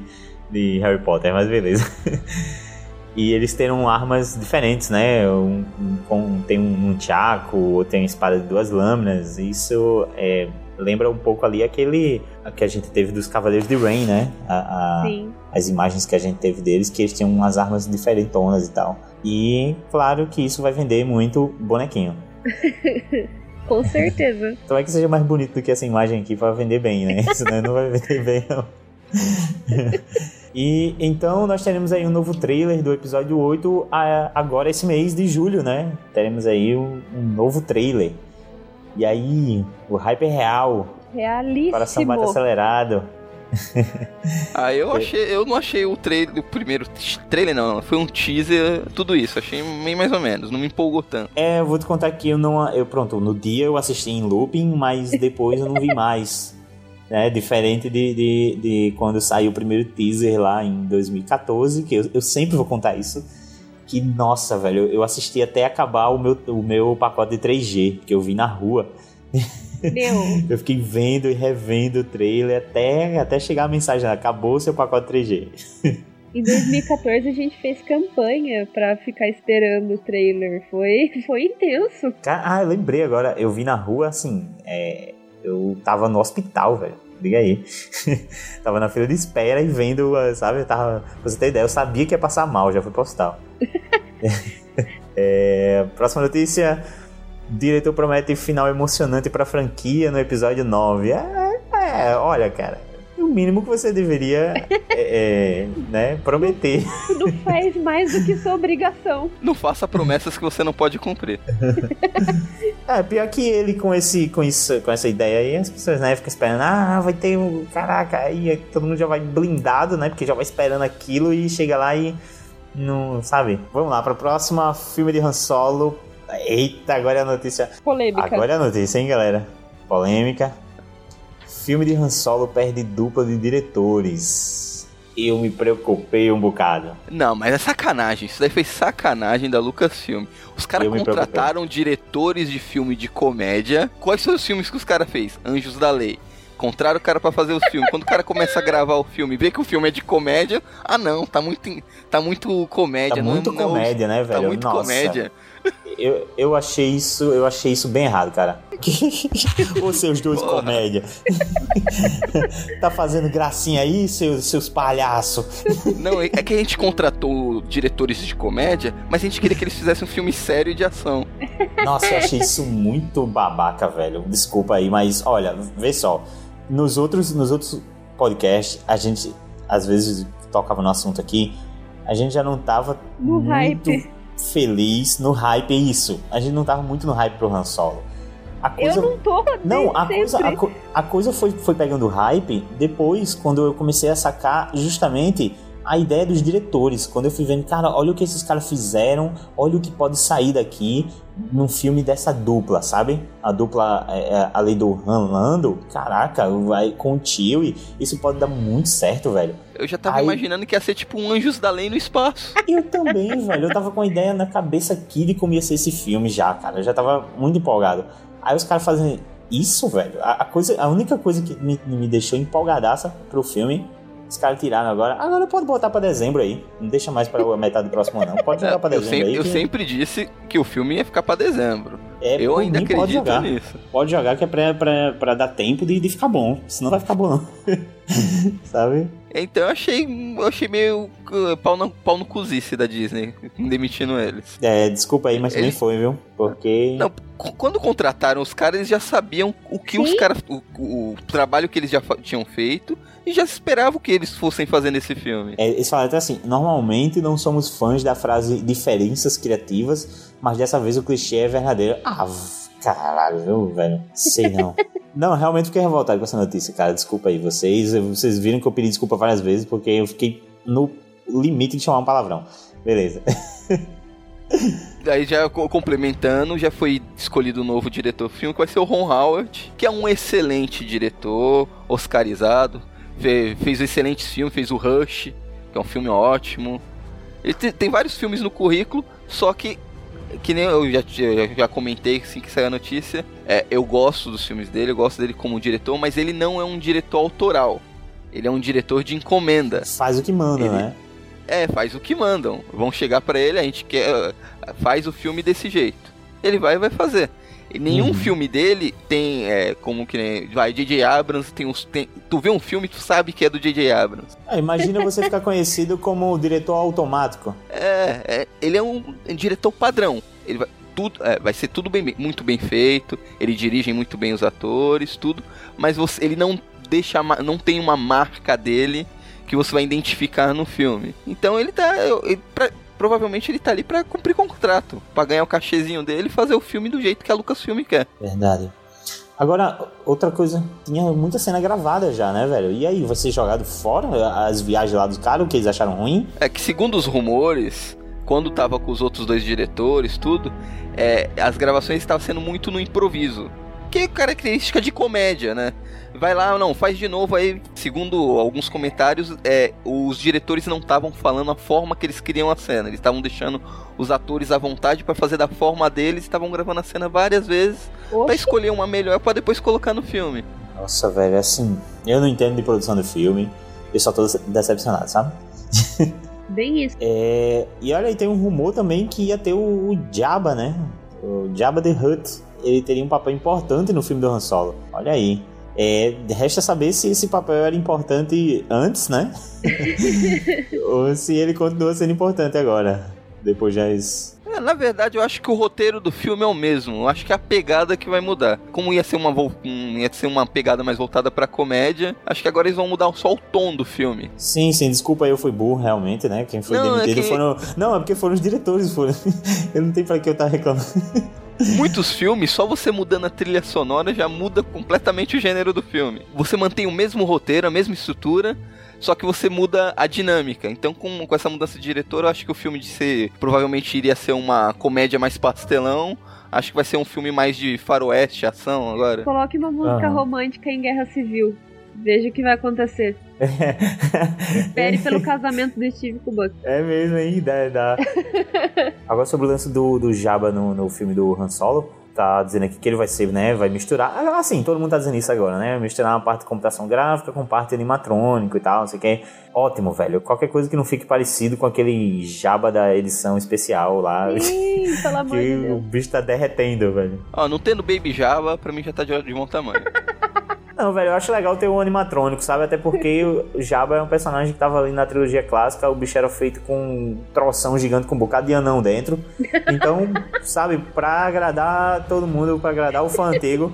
de Harry Potter, mas beleza. E eles terão armas diferentes, né? Um, um, tem um, um chaco, ou tem uma espada de duas lâminas. Isso é, lembra um pouco ali aquele que a gente teve dos Cavaleiros de Rain, né? A- a- Sim. as imagens que a gente teve deles, que eles tinham umas armas diferentonas e tal. E claro que isso vai vender muito bonequinho. Com certeza. Então é que seja mais bonito do que essa imagem aqui para vender bem, né? Senão não vai vender bem, não. e então nós teremos aí um novo trailer do episódio 8 a- agora esse mês de julho, né? Teremos aí um, um novo trailer. E aí, o hype é real, coração bate Realíssimo. acelerado. Ah, eu achei, eu não achei o trailer, o primeiro trailer não, foi um teaser, tudo isso, achei meio mais ou menos, não me empolgou tanto. É, eu vou te contar que eu não. Eu, pronto, no dia eu assisti em looping, mas depois eu não vi mais. Né? Diferente de, de, de quando saiu o primeiro teaser lá em 2014, que eu, eu sempre vou contar isso. Que, nossa, velho, eu assisti até acabar o meu, o meu pacote de 3G, que eu vi na rua. Meu, Eu fiquei vendo e revendo o trailer até, até chegar a mensagem: acabou o seu pacote 3G. em 2014 a gente fez campanha pra ficar esperando o trailer. Foi, foi intenso. Ah, eu lembrei agora. Eu vi na rua, assim, é, eu tava no hospital, velho. Liga aí. tava na fila de espera e vendo, sabe? Tava, pra você ter ideia, eu sabia que ia passar mal, já fui pro hospital. É, próxima notícia. Diretor promete final emocionante pra franquia no episódio 9. É, é, olha, cara. O mínimo que você deveria é, é, né, prometer. Não faz mais do que sua obrigação. Não faça promessas que você não pode cumprir. É, pior que ele com, esse, com, isso, com essa ideia aí, as pessoas né, ficam esperando, ah, vai ter um. Caraca, aí todo mundo já vai blindado, né? Porque já vai esperando aquilo e chega lá e. Não, sabe? Vamos lá, pra próxima filme de Han Solo. Eita, agora é a notícia. Polêmica. Agora é a notícia, hein, galera? Polêmica. Filme de Han Solo perde dupla de diretores. Eu me preocupei um bocado. Não, mas é sacanagem, isso daí foi sacanagem da Lucasfilm. Os caras contrataram diretores de filme de comédia. Quais são os filmes que os caras fez? Anjos da Lei. Contraram o cara pra fazer os filmes. Quando o cara começa a gravar o filme, vê que o filme é de comédia, ah não, tá muito, tá muito comédia. Tá não- muito não- comédia, né, velho? Tá muito Nossa. comédia. Eu, eu achei isso, eu achei isso bem errado, cara. Os seus dois Porra. comédia. tá fazendo gracinha aí, seus, seus palhaços. Não, é que a gente contratou diretores de comédia, mas a gente queria que eles fizessem um filme sério de ação. Nossa, eu achei isso muito babaca, velho. Desculpa aí, mas olha, vê só. Nos outros, nos outros podcasts, a gente às vezes tocava no assunto aqui. a gente já não tava No muito hype. Feliz no hype, é isso. A gente não tava muito no hype pro Han Solo. A Eu coisa não tô. não, a sempre. coisa, a, co- a coisa foi, foi pegando hype depois, quando eu comecei a sacar justamente a ideia dos diretores. Quando eu fui vendo, cara, olha o que esses caras fizeram, olha o que pode sair daqui num filme dessa dupla, sabe? A dupla é, é, ali do Han Lando, caraca, vai com o Chewie, isso pode dar muito certo, velho. Eu já tava Aí- imaginando que ia ser tipo um Anjos da Lei no espaço. Eu também, velho. Eu tava com a ideia na cabeça aqui de como ia ser esse filme já, cara. Eu já tava muito empolgado. Aí os caras fazem isso, velho. A, a coisa, a única coisa que me, me deixou empolgadaça pro filme, os caras tiraram agora. Agora pode botar pra dezembro aí. Não deixa mais pra metade do próximo, não. Pode jogar pra eu, dezembro sempre, aí. eu que sempre disse que o filme ia ficar pra dezembro. é, eu ainda mim, pode acredito jogar. nisso. Pode jogar que é pra, pra, pra dar tempo de, de ficar bom. Senão vai ficar bom, não. Sabe? Então eu achei, eu achei meio uh, pau no, pau no cozice da Disney, demitindo eles. É, desculpa aí, mas também Ele- foi, viu? Porque. Não, quando contrataram os caras, eles já sabiam o que Sim. os caras. O, o trabalho que eles já tinham feito e já esperavam que eles fossem fazer nesse filme. É, eles falaram até assim: normalmente não somos fãs da frase diferenças criativas, mas dessa vez o clichê é verdadeiro. Ah, caralho, viu, velho? Sei não. não, realmente fiquei revoltado com essa notícia, cara. Desculpa aí vocês. Vocês viram que eu pedi desculpa várias vezes porque eu fiquei no limite de chamar um palavrão. Beleza. Aí já co- complementando, já foi escolhido o novo diretor do filme, que vai ser o Ron Howard, que é um excelente diretor, oscarizado, fe- fez excelentes filmes, fez o Rush, que é um filme ótimo. Ele te- tem vários filmes no currículo, só que que nem eu já, já, já comentei assim que saiu a notícia, é, eu gosto dos filmes dele, eu gosto dele como diretor, mas ele não é um diretor autoral. Ele é um diretor de encomenda. Faz o que manda, Ele- né? É, faz o que mandam. Vão chegar pra ele, a gente quer. Faz o filme desse jeito. Ele vai e vai fazer. E nenhum Uhum. filme dele tem. É, como que nem. Vai, J.J. Abrams tem uns. Tem, tu vê um filme, tu sabe que é do J.J. Abrams. Ah, imagina você ficar conhecido como diretor automático. É, é, ele é um diretor padrão. Ele vai. Tudo, é, vai ser tudo bem, muito bem feito. Ele dirige muito bem os atores, tudo. Mas você, ele não deixa. Não tem uma marca dele que você vai identificar no filme. Então ele tá. ele- pra- provavelmente ele tá ali pra cumprir contrato. Pra ganhar o cachezinho dele e fazer o filme do jeito que a Lucasfilm quer. Verdade. Agora, outra coisa, tinha muita cena gravada já, né, velho? E aí, vai ser jogado fora as viagens lá dos caras, o que eles acharam ruim? É que segundo os rumores, quando tava com os outros dois diretores, tudo, é, as gravações estavam sendo muito no improviso. Que é característica de comédia, né? Vai lá, não, faz de novo aí. Segundo alguns comentários, é, os diretores não estavam falando a forma que eles queriam a cena. Eles estavam deixando os atores à vontade pra fazer da forma deles, estavam gravando a cena várias vezes pra Oxe, escolher uma melhor pra depois colocar no filme. Nossa, velho, assim, eu não entendo de produção do filme, eu só tô dece- decepcionado, sabe? bem isso. É, e olha aí, tem um rumor também que ia ter o, o Jabba, né? O Jabba the Hutt. Ele teria um papel importante no filme do Han Solo. Olha aí. É, resta saber se esse papel era importante antes, né? Ou se ele continua sendo importante agora. Depois já is- É, na verdade, eu acho que o roteiro do filme é o mesmo. Eu acho que é a pegada que vai mudar. Como ia ser uma, um- ia ser uma pegada mais voltada pra comédia, acho que agora eles vão mudar só o tom do filme. Sim, sim, desculpa aí, eu fui burro, realmente, né? Quem foi Não, é demitido que- foram. Não, é porque foram os diretores, foram. eu não tenho pra que eu estar reclamando. Muitos filmes, só você mudando a trilha sonora já muda completamente o gênero do filme. Você mantém o mesmo roteiro, a mesma estrutura, só que você muda a dinâmica. Então, com, com essa mudança de diretor, eu acho que o filme de ser provavelmente iria ser uma comédia mais pastelão. Acho que vai ser um filme mais de faroeste, ação agora. Coloque uma música romântica em Guerra Civil. Veja o que vai acontecer. Espere pelo casamento do Steve com o Buck. É mesmo, hein? Dá, dá. Agora sobre o lance do, do Jabba no, no filme do Han Solo, tá dizendo aqui que ele vai ser, né? Vai misturar. ah, Assim, todo mundo tá dizendo isso agora, né? Misturar uma parte de computação gráfica com parte animatrônico e tal, não sei o que. Ótimo, velho. Qualquer coisa que não fique parecido com aquele Jabba da edição especial lá. Sim, pelo amor de Que o bicho tá derretendo, velho. Ó, não tendo Baby Java, pra mim já tá de, de bom tamanho. Não, velho, eu acho legal ter um animatrônico, sabe? Até porque o Jabba é um personagem que tava ali na trilogia clássica, o bicho era feito com um troção gigante com um bocado de anão dentro. Então, sabe, pra agradar todo mundo, pra agradar o fã antigo,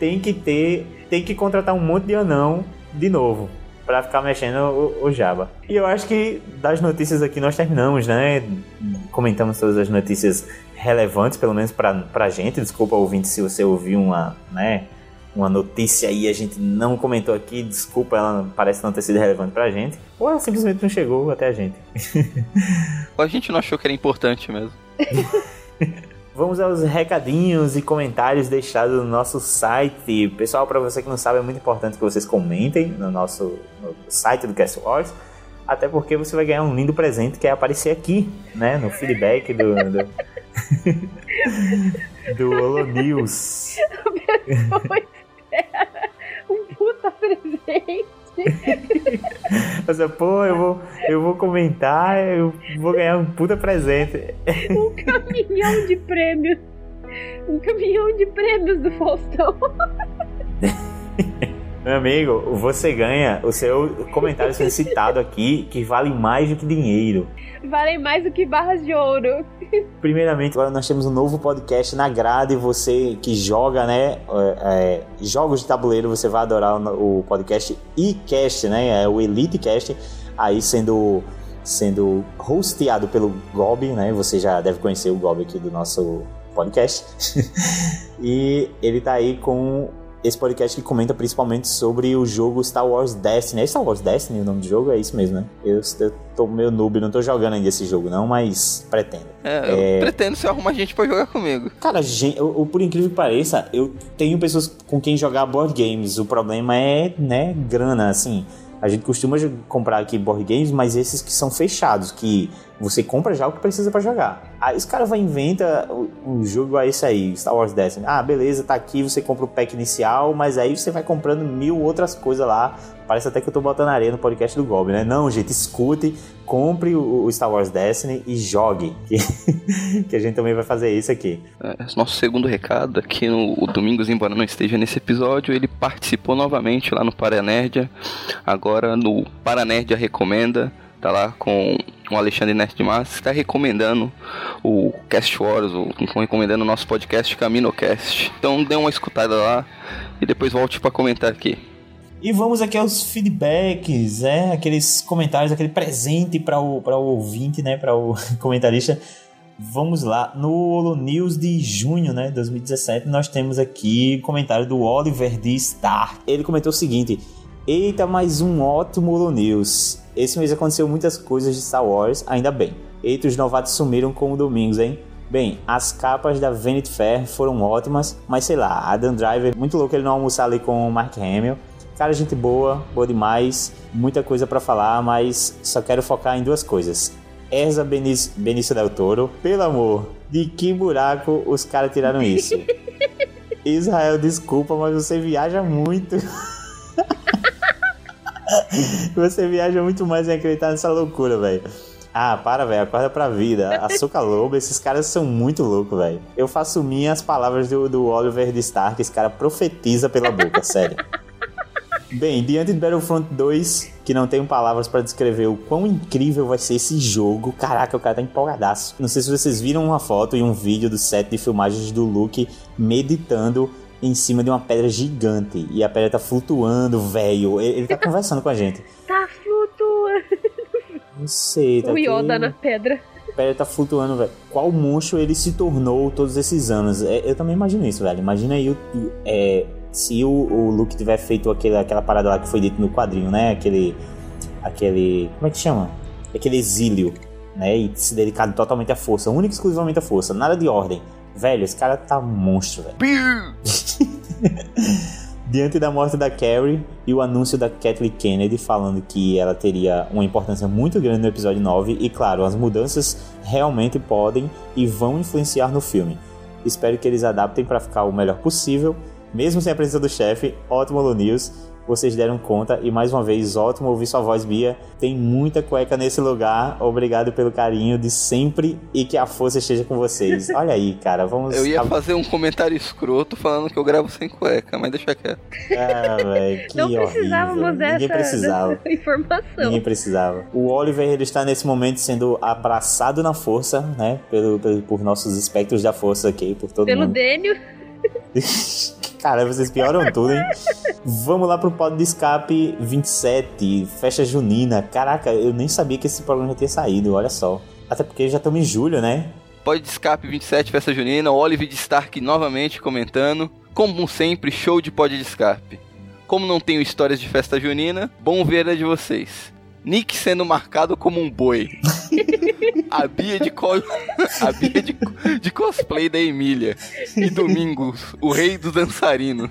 tem que ter, tem que contratar um monte de anão de novo. pra ficar mexendo o, o Jabba. E eu acho que das notícias aqui nós terminamos, né? Comentamos todas as notícias relevantes, pelo menos pra, pra gente. Desculpa, ouvinte, se você ouviu uma, né? Uma notícia aí a gente não comentou aqui, desculpa, ela parece não ter sido relevante pra gente. Ou ela simplesmente não chegou até a gente. Ou a gente não achou que era importante mesmo. Vamos aos recadinhos e comentários deixados no nosso site. Pessoal, para você que não sabe, é muito importante que vocês comentem no nosso no site do Cast Wars. Até porque você vai ganhar um lindo presente que é aparecer aqui, né? No feedback do. do... do Holo News. um puta presente. Você, pô, eu vou, eu vou comentar, eu vou ganhar um puta presente. Um caminhão de prêmios. Um caminhão de prêmios do Faustão. Meu amigo, você ganha o seu comentário sendo citado aqui, que vale mais do que dinheiro. Valem mais do que barras de ouro. Primeiramente, agora nós temos um novo podcast na grade. Você que joga, né? É, é, jogos de tabuleiro, você vai adorar o, o podcast e-cast, né? É o Elite Cast, aí sendo sendo hosteado pelo Gob, né? Você já deve conhecer o Gob aqui do nosso podcast. e ele tá aí com esse podcast que comenta principalmente sobre o jogo Star Wars Destiny. É Star Wars Destiny o nome do jogo? É isso mesmo, né? Eu, eu tô meio noob, não tô jogando ainda esse jogo não, mas pretendo. É, eu é... pretendo você arrumar gente pra jogar comigo. Cara, gente, eu, por incrível que pareça, eu tenho pessoas com quem jogar board games. O problema é, né, grana, assim. A gente costuma comprar aqui board games, mas esses que são fechados, que você compra já o que precisa para jogar. Aí os caras vai inventa um jogo a esse aí, Star Wars Destiny. Ah, beleza, tá aqui, você compra o pack inicial, mas aí você vai comprando mil outras coisas lá. Parece até que eu tô botando areia no podcast do Goblin, né? Não, gente, escute, compre o, Star Wars Destiny e jogue. Que, que a gente também vai fazer isso aqui. É, nosso segundo recado aqui no o Domingos, embora não esteja nesse episódio, ele participou novamente lá no Paranerdia. Agora no Paranerdia Recomenda tá lá com o Alexandre Nerd Massa, está recomendando o Cast Wars, ou recomendando o nosso podcast CaminoCast. Então dê uma escutada lá e depois volte para comentar aqui. E vamos aqui aos feedbacks, é, aqueles comentários, aquele presente para o, o ouvinte, né, para o comentarista. Vamos lá, no News de junho, né, 2017, nós temos aqui comentário do Oliver D. Stark. Ele comentou o seguinte: Eita, mais um ótimo News. Esse mês aconteceu muitas coisas de Star Wars, ainda bem. Eita, os novatos sumiram com o Domingos, hein? Bem, as capas da Vanity Fair foram ótimas, mas sei lá, Adam Driver, muito louco ele não almoçar ali com o Mark Hamill. Cara, gente boa, boa demais, muita coisa para falar, mas só quero focar em duas coisas. Erza Benício, Benício Del Toro, pelo amor, de que buraco os caras tiraram isso? Israel, desculpa, mas você viaja muito. Você viaja muito mais em acreditar nessa loucura, velho. Ah, para, velho. Acorda pra vida. Açúcar Lobo, esses caras são muito loucos, velho. Eu faço minhas palavras do, do Oliver de Stark. Esse cara profetiza pela boca, sério. Bem, diante de Battlefront 2, que não tenho palavras para descrever o quão incrível vai ser esse jogo. Caraca, o cara tá empolgadaço. Não sei se vocês viram uma foto e um vídeo do set de filmagens do Luke meditando em cima de uma pedra gigante. E a pedra tá flutuando, velho. Ele, ele tá conversando com a gente. Tá flutuando. Não sei, tá O Yoda na pedra. A pedra tá flutuando, velho. Qual monstro ele se tornou todos esses anos? É, eu também imagino isso, velho. Imagina aí o, é, se o, o Luke tiver feito aquele, aquela parada lá que foi dito no quadrinho, né? Aquele. Aquele. Como é que chama? Aquele exílio, né? E se dedicado totalmente à força, única e exclusivamente à força, nada de ordem. Velho, esse cara tá monstro, velho. Diante da morte da Carrie e o anúncio da Kathleen Kennedy falando que ela teria uma importância muito grande no episódio 9, e claro, as mudanças realmente podem e vão influenciar no filme. Espero que eles adaptem para ficar o melhor possível, mesmo sem a presença do chefe. Ótimo News vocês deram conta. E mais uma vez, ótimo ouvir sua voz, Bia. Tem muita cueca nesse lugar. Obrigado pelo carinho de sempre e que a força esteja com vocês. Olha aí, cara, vamos. Eu ia fazer um comentário escroto falando que eu gravo sem cueca, mas deixa quieto. Ah, velho, que Não precisávamos horrível. dessa, Ninguém precisava. dessa informação. Ninguém precisava. O Oliver ele está nesse momento sendo abraçado na força, né? Pelo, pelo por nossos espectros da força aqui, por todo Pelo mundo. Dênio. Cara, vocês pioram tudo, hein? Vamos lá pro pod de escape 27, festa junina. Caraca, eu nem sabia que esse programa já tinha saído, olha só. Até porque já estamos em julho, né? Pod de escape 27, festa junina. Olive de Stark novamente comentando. Como sempre, show de pod de escape. Como não tenho histórias de festa junina, bom ver a de vocês. Nick sendo marcado como um boi. a Bia de, co... a Bia de, de cosplay da Emília. E Domingos, o rei dos dançarinos.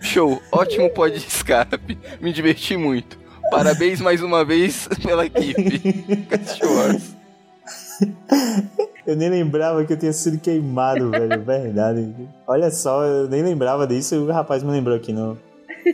Show, ótimo pod de escape. Me diverti muito. Parabéns mais uma vez pela equipe. Cachorros. Eu nem lembrava que eu tinha sido queimado, velho. Verdade. Olha só, eu nem lembrava disso e o rapaz me lembrou aqui no,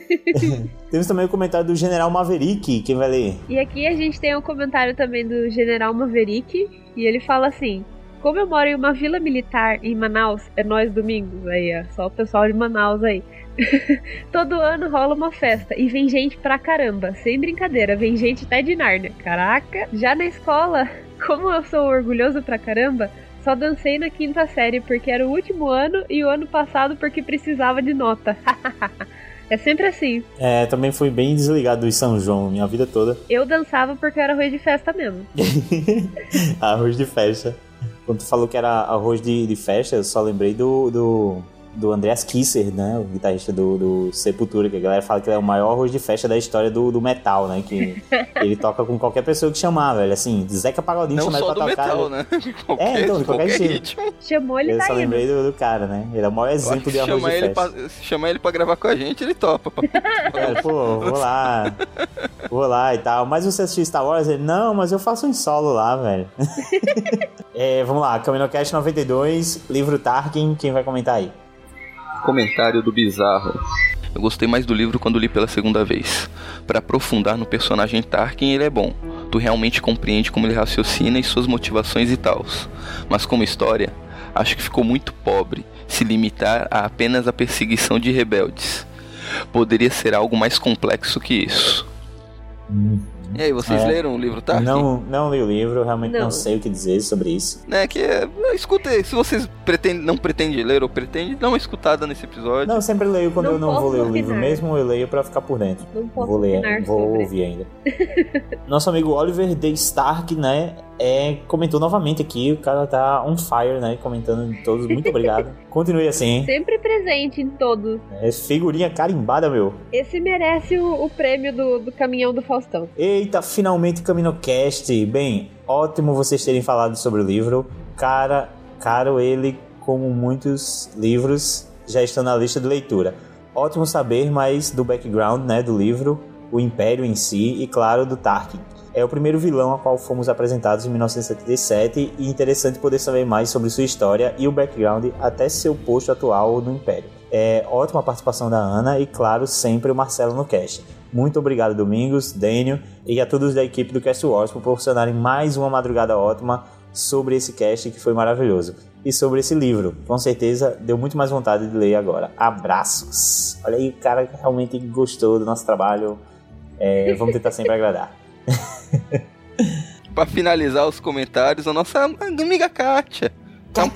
Temos também o comentário do General Maverick, quem vai ler? E aqui a gente tem um comentário também do General Maverick, e ele fala assim: Como eu moro em uma vila militar em Manaus, é nós domingos, aí, é só o pessoal de Manaus aí. Todo ano rola uma festa e vem gente pra caramba, sem brincadeira, vem gente até de Nárnia. Caraca, já na escola, como eu sou orgulhoso pra caramba, só dancei na quinta série porque era o último ano e o ano passado porque precisava de nota. É sempre assim. É, também fui bem desligado do São João minha vida toda. Eu dançava porque era arroz de festa mesmo. arroz de festa. Quando tu falou que era arroz de, de festa, eu só lembrei do, do do Andreas Kisser, né? O guitarrista do, do, Sepultura, que a galera fala que ele é o maior arroz de festa da história do, do metal, né? Que ele toca com qualquer pessoa que chamar, velho. Assim, Zeca Pagodinho chamar ele pra do tocar. metal, né? Qualquer, é, então, de qualquer, qualquer estilo. Chamou ele Eu tá só indo. lembrei do, do, cara, né? Ele é o maior exemplo de arroz de ele festa. pra, se chamar ele pra gravar com a gente, ele topa. é, pô, vou lá. Vou lá e tal. Mas você assistiu Star Wars? Ele, não, mas eu faço um solo lá, velho. é, vamos lá, CaminoCast 92, livro Tarkin, quem vai comentar aí? Comentário do Bizarro. Eu gostei mais do livro quando li pela segunda vez. Para aprofundar no personagem Tarkin, ele é bom. Tu realmente compreende como ele raciocina e suas motivações e tals. Mas como história, acho que ficou muito pobre se limitar a apenas a perseguição de rebeldes. Poderia ser algo mais complexo que isso. Hum. E aí, vocês é. leram o livro Tarkin? Não, não li o livro, realmente não. não sei o que dizer sobre isso. É que, escuta, se vocês pretendem, não pretendem ler ou pretendem, dá uma escutada nesse episódio. Não, eu sempre leio quando não eu não vou ler o livro mesmo, eu leio pra ficar por dentro. Não posso vou ler, vou sobre. ouvir ainda. Nosso amigo Oliver D. Stark, né, é, comentou novamente aqui, o cara tá on fire, né, comentando em todos, muito obrigado. Continue assim. Sempre presente em todos. É figurinha carimbada, meu. Esse merece o, o prêmio do, do caminhão do Faustão. Eita, finalmente CaminoCast. Bem, ótimo vocês terem falado sobre o livro. Cara, caro ele, como muitos livros, já estão na lista de leitura. Ótimo saber mais do background né, do livro, o Império em si e, claro, do Tarkin. É o primeiro vilão a qual fomos apresentados em 1977 e interessante poder saber mais sobre sua história e o background até seu posto atual no Império. É ótima participação da Ana e, claro, sempre o Marcelo no cast. Muito obrigado, Domingos, Daniel e a todos da equipe do Cast Wars por proporcionarem mais uma madrugada ótima sobre esse cast que foi maravilhoso. E sobre esse livro, com certeza deu muito mais vontade de ler agora. Abraços! Olha aí, o cara que realmente gostou do nosso trabalho. É, vamos tentar sempre agradar. Pra finalizar os comentários, a nossa amiga Kátia. Tá,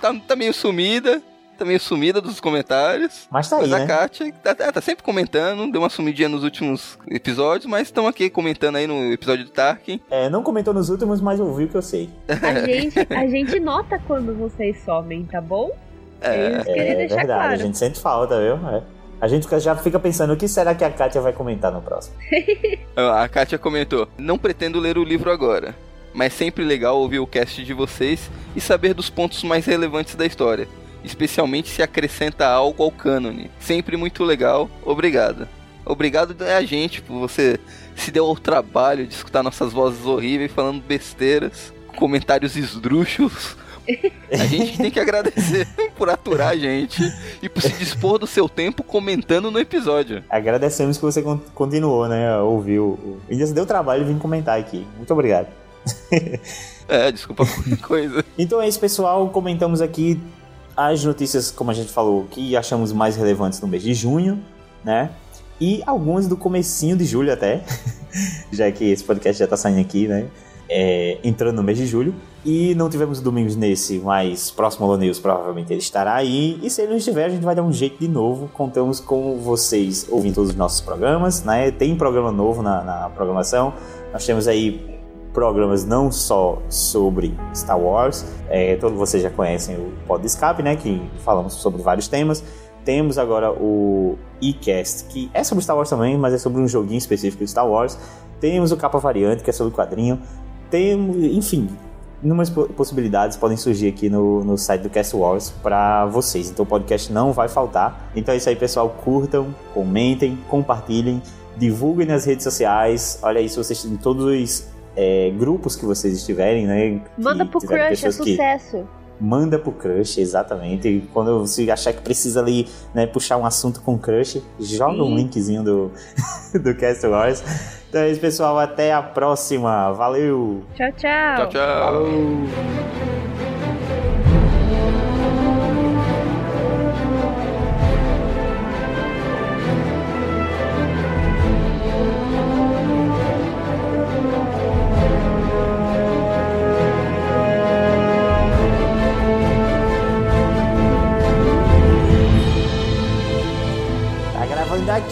tá, tá meio sumida tá meio sumida dos comentários. Mas tá aí, mas a né? Kátia tá, tá, sempre comentando, deu uma sumidinha nos últimos episódios, mas estão aqui comentando aí no episódio do Tarkin. É, não comentou nos últimos, mas ouviu o que eu sei. A gente, a gente nota quando vocês somem, tá bom? É, é verdade, claro. a gente sente falta, viu? É. A gente já fica pensando o que será que a Kátia vai comentar no próximo. a Kátia comentou: Não pretendo ler o livro agora, mas sempre legal ouvir o cast de vocês e saber dos pontos mais relevantes da história especialmente se acrescenta algo ao cânone. Sempre muito legal. Obrigado. Obrigado a gente por você se deu ao trabalho de escutar nossas vozes horríveis falando besteiras, comentários esdrúxulos. A gente tem que agradecer por aturar a gente e por se dispor do seu tempo comentando no episódio. Agradecemos que você continuou, né? Ouviu. Ainda se deu trabalho de vir comentar aqui. Muito obrigado. É, desculpa qualquer coisa. Então é isso, pessoal. Comentamos aqui as notícias, como a gente falou, que achamos mais relevantes no mês de junho, né? E algumas do comecinho de julho até, já que esse podcast já tá saindo aqui, né? É, entrando no mês de julho. E não tivemos domingos nesse, mas próximo Holo News provavelmente ele estará aí. E se ele não estiver, a gente vai dar um jeito de novo. Contamos com vocês ouvindo todos os nossos programas, né? Tem programa novo na, na programação. Nós temos aí programas não só sobre Star Wars, é, todos vocês já conhecem o Pod Escape, né? Que falamos sobre vários temas. Temos agora o eCast, que é sobre Star Wars também, mas é sobre um joguinho específico de Star Wars. Temos o Capa Variante, que é sobre quadrinho. Temos, enfim, inúmeras possibilidades podem surgir aqui no, no site do Cast Wars para vocês. Então o podcast não vai faltar. Então é isso aí, pessoal. Curtam, comentem, compartilhem, divulguem nas redes sociais. Olha aí, se vocês têm todos os é, grupos que vocês estiverem, né? Manda pro crush, é sucesso. Que manda pro crush, exatamente. E quando você achar que precisa ali, né, puxar um assunto com crush, joga Sim. um linkzinho do, do Cast Wars. Então é isso, pessoal. Até a próxima. Valeu! Tchau, tchau. Tchau, tchau. Falou.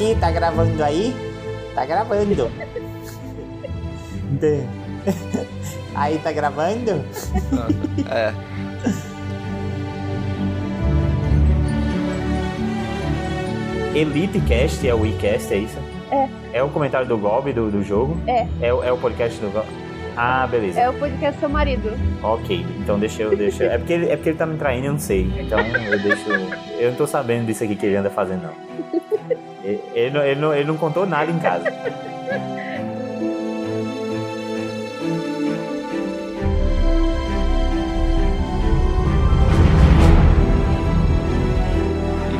Aqui, tá gravando aí? Tá gravando. aí tá gravando? é. Elite Cast é o WeCast, é isso? É. É o comentário do Gob do, do jogo? É. É, é o podcast do Gob? Ah, beleza. É o podcast do seu marido. Ok, então deixa eu. Deixa, é, porque ele, é porque ele tá me traindo, eu não sei. Então eu deixo. Eu não tô sabendo disso aqui que ele anda fazendo, não. Ele, ele, não, ele, não, ele não contou nada em casa.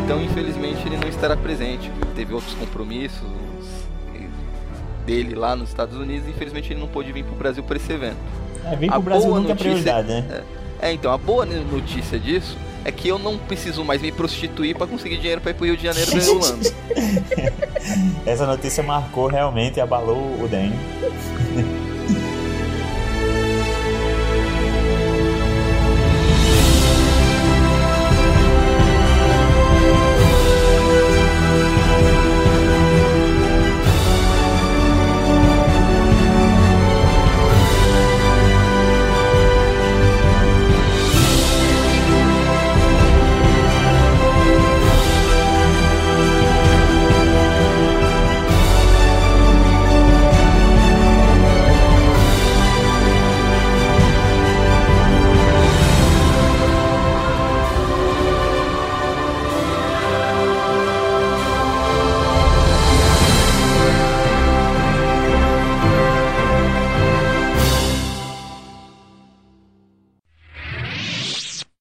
Então, infelizmente, ele não estará presente. Teve outros compromissos dele lá nos Estados Unidos. Infelizmente, ele não pôde vir para o Brasil para esse evento. É, vir para o Brasil nunca notícia, é prioridade, né? É, é, então, a boa notícia disso é que eu não preciso mais me prostituir para conseguir dinheiro para ir pro Rio de Janeiro da Holanda. Essa notícia marcou realmente e abalou o Danny.